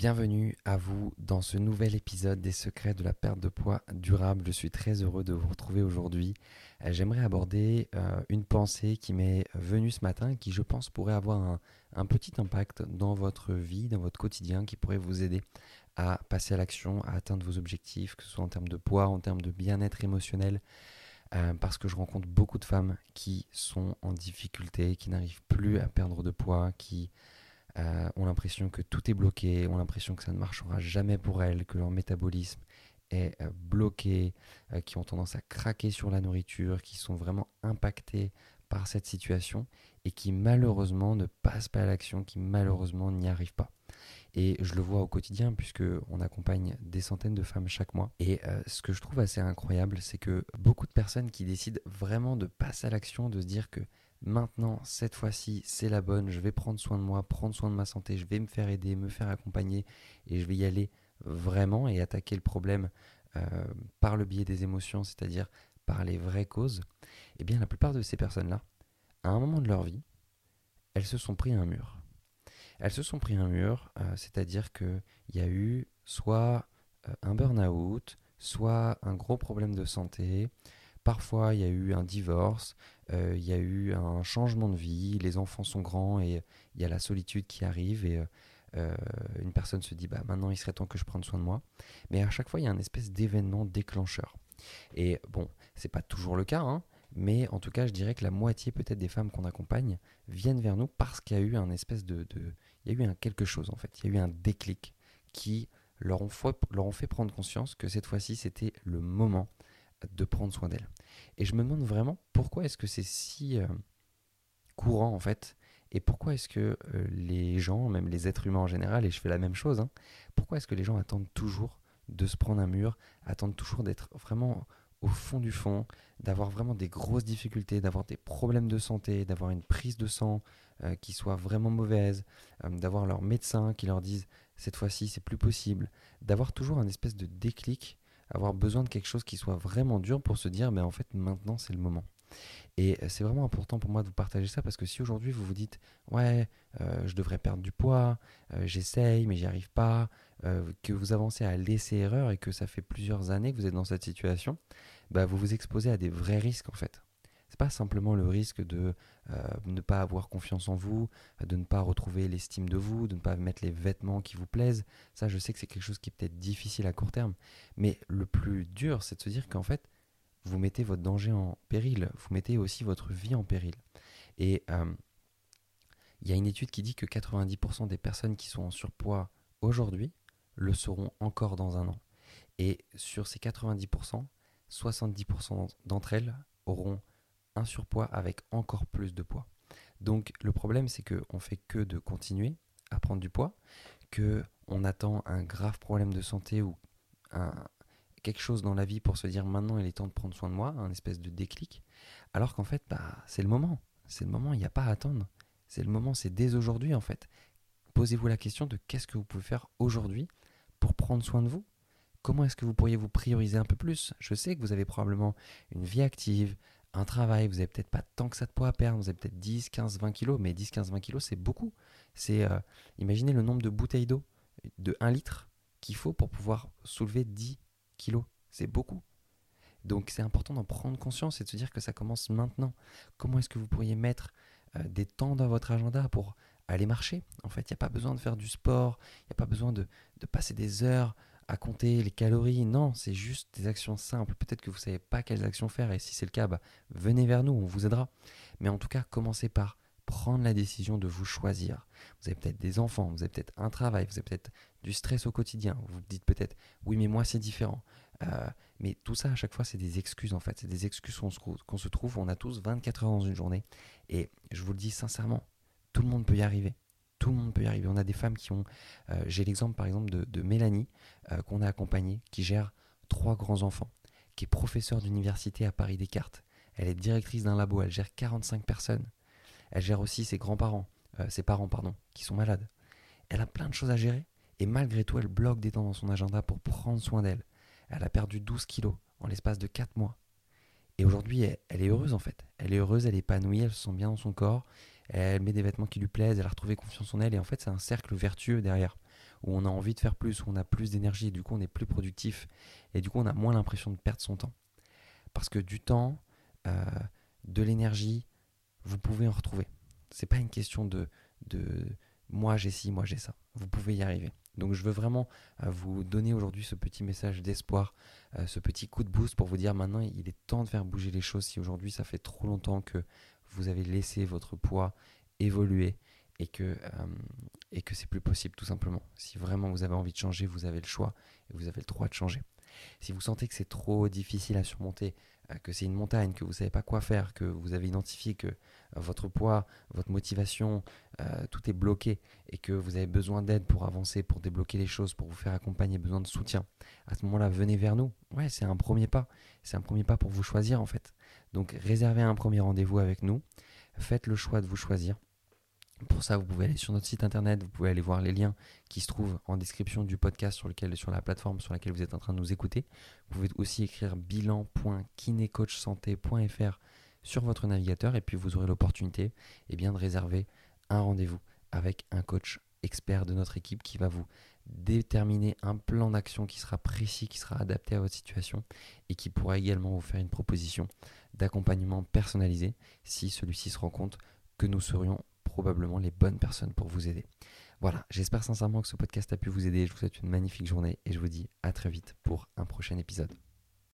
Bienvenue à vous dans ce nouvel épisode des secrets de la perte de poids durable. Je suis très heureux de vous retrouver aujourd'hui. Euh, j'aimerais aborder euh, une pensée qui m'est venue ce matin qui je pense pourrait avoir un, petit impact dans votre vie, dans votre quotidien, qui pourrait vous aider à passer à l'action, à atteindre vos objectifs, que ce soit en termes de poids, en termes de bien-être émotionnel. Euh, parce que je rencontre beaucoup de femmes qui sont en difficulté, qui n'arrivent plus à perdre de poids, qui euh, ont l'impression que tout est bloqué, ont l'impression que ça ne marchera jamais pour elles, que leur métabolisme est euh, bloqué, euh, qui ont tendance à craquer sur la nourriture, qui sont vraiment impactés par cette situation et qui malheureusement ne passent pas à l'action, qui malheureusement n'y arrivent pas. Et je le vois au quotidien puisque on accompagne des centaines de femmes chaque mois. Et ce que je trouve assez incroyable, c'est que beaucoup de personnes qui décident vraiment de passer à l'action, de se dire que Maintenant, cette fois-ci, c'est la bonne. Je vais prendre soin de moi, prendre soin de ma santé. Je vais me faire aider, me faire accompagner. Et je vais y aller vraiment et attaquer le problème euh, par le biais des émotions, c'est-à-dire par les vraies causes. Eh bien, la plupart de ces personnes-là, à un moment de leur vie, elles se sont pris un mur. Elles se sont pris un mur, euh, c'est-à-dire qu'il y a eu soit euh, un burn-out, soit un gros problème de santé, Parfois, il y a eu un divorce, euh, il y a eu un changement de vie, les enfants sont grands et il y a la solitude qui arrive et euh, une personne se dit bah maintenant il serait temps que je prenne soin de moi. Mais à chaque fois, il y a un espèce d'événement déclencheur. Et bon, c'est pas toujours le cas, hein, mais en tout cas, je dirais que la moitié peut-être des femmes qu'on accompagne viennent vers nous parce qu'il y a eu un espèce de, il y a eu un quelque chose en fait, il y a eu un déclic qui leur ont fait prendre conscience que cette fois-ci c'était le moment de prendre soin d'elle. Et je me demande vraiment pourquoi est-ce que c'est si euh, courant en fait, et pourquoi est-ce que euh, les gens, même les êtres humains en général, et je fais la même chose, hein, pourquoi est-ce que les gens attendent toujours de se prendre un mur, attendent toujours d'être vraiment au fond du fond, d'avoir vraiment des grosses difficultés, d'avoir des problèmes de santé, d'avoir une prise de sang euh, qui soit vraiment mauvaise, d'avoir leur médecin qui leur dise cette fois-ci c'est plus possible, d'avoir toujours un espèce de déclic avoir besoin de quelque chose qui soit vraiment dur pour se dire, mais en fait, maintenant, c'est le moment. Et c'est vraiment important pour moi de vous partager ça parce que si aujourd'hui vous vous dites, ouais, euh, je devrais perdre du poids, euh, j'essaye, mais j'y arrive pas, euh, que vous avancez à laisser erreur et que ça fait plusieurs années que vous êtes dans cette situation, bah, vous vous exposez à des vrais risques en fait pas simplement le risque de euh, ne pas avoir confiance en vous, de ne pas retrouver l'estime de vous, de ne pas mettre les vêtements qui vous plaisent. Ça, je sais que c'est quelque chose qui est peut-être difficile à court terme. Mais le plus dur, c'est de se dire qu'en fait, vous mettez votre danger en péril, vous mettez aussi votre vie en péril. Et euh, il y a une étude qui dit que 90% des personnes qui sont en surpoids aujourd'hui le seront encore dans un an. Et sur ces 90%, 70% d'entre elles auront un surpoids avec encore plus de poids. Donc le problème c'est que on fait que de continuer à prendre du poids, que on attend un grave problème de santé ou un, quelque chose dans la vie pour se dire maintenant il est temps de prendre soin de moi, un espèce de déclic, alors qu'en fait bah, c'est le moment, c'est le moment, il n'y a pas à attendre, c'est le moment, c'est dès aujourd'hui en fait. Posez-vous la question de qu'est-ce que vous pouvez faire aujourd'hui pour prendre soin de vous? Comment est-ce que vous pourriez vous prioriser un peu plus? Je sais que vous avez probablement une vie active, un travail, vous n'avez peut-être pas tant que ça de poids à perdre, vous avez peut-être 10, 15, 20 kilos, mais 10, 15, 20 kilos, c'est beaucoup. C'est, euh, imaginez le nombre de bouteilles d'eau de 1 litre qu'il faut pour pouvoir soulever 10 kilos. C'est beaucoup. Donc c'est important d'en prendre conscience et de se dire que ça commence maintenant. Comment est-ce que vous pourriez mettre euh, des temps dans votre agenda pour aller marcher? En fait, il n'y a pas besoin de faire du sport, il n'y a pas besoin de, de passer des heures à compter les calories. Non, c'est juste des actions simples. Peut-être que vous ne savez pas quelles actions faire et si c'est le cas, bah, venez vers nous, on vous aidera. Mais en tout cas, commencez par prendre la décision de vous choisir. Vous avez peut-être des enfants, vous avez peut-être un travail, vous avez peut-être du stress au quotidien. Vous vous dites peut-être, oui, mais moi c'est différent. Euh, mais tout ça, à chaque fois, c'est des excuses en fait. C'est des excuses qu'on se, trouve. On a tous 24 heures dans une journée. Et je vous le dis sincèrement, tout le monde peut y arriver. Tout le monde peut y arriver. On a des femmes qui ont. Euh, j'ai l'exemple par exemple de, Mélanie, euh, qu'on a accompagnée, qui gère trois grands-enfants, qui est professeure d'université à Paris Descartes. Elle est directrice d'un labo, elle gère 45 personnes. Elle gère aussi ses grands-parents, euh, ses parents, pardon, qui sont malades. Elle a plein de choses à gérer et malgré tout, elle bloque des temps dans son agenda pour prendre soin d'elle. Elle a perdu 12 kilos en l'espace de 4 mois. Et aujourd'hui, elle, est heureuse en fait. Elle est heureuse, elle est épanouie, elle se sent bien dans son corps elle met des vêtements qui lui plaisent, elle a retrouvé confiance en elle, et en fait c'est un cercle vertueux derrière. où on a envie de faire plus, où on a plus d'énergie, et du coup on est plus productif, et du coup on a moins l'impression de perdre son temps. Parce que du temps, euh, de l'énergie, vous pouvez en retrouver. C'est pas une question de, de moi j'ai ci, moi j'ai ça. Vous pouvez y arriver. Donc je veux vraiment euh, vous donner aujourd'hui ce petit message d'espoir, euh, ce petit coup de boost pour vous dire maintenant il est temps de faire bouger les choses. Si aujourd'hui ça fait trop longtemps que vous avez laissé votre poids évoluer et que, euh, et que c'est plus possible tout simplement. Si vraiment vous avez envie de changer, vous avez le choix et vous avez le droit de changer. Si vous sentez que c'est trop difficile à surmonter, euh, que c'est une montagne, que vous ne savez pas quoi faire, que vous avez identifié que euh, votre poids, votre motivation, tout est bloqué et que vous avez besoin d'aide pour avancer, pour débloquer les choses, pour vous faire accompagner, besoin de soutien, à ce moment-là, venez vers nous. Ouais, c'est un premier pas. C'est un premier pas pour vous choisir en fait. Donc réservez un premier rendez-vous avec nous. Faites le choix de vous choisir. Pour ça, vous pouvez aller sur notre site internet, vous pouvez aller voir les liens qui se trouvent en description du podcast sur, la plateforme sur laquelle vous êtes en train de nous écouter. Vous pouvez aussi écrire bilan.kinecoachsanté.fr sur votre navigateur et puis vous aurez l'opportunité eh bien, de réserver un rendez-vous avec un coach expert de notre équipe qui va vous déterminer un plan d'action qui sera précis, qui sera adapté à votre situation et qui pourra également vous faire une proposition d'accompagnement personnalisé si celui-ci se rend compte que nous serions probablement les bonnes personnes pour vous aider. Voilà, j'espère sincèrement que ce podcast a pu vous aider. Je vous souhaite une magnifique journée et je vous dis à très vite pour un prochain épisode.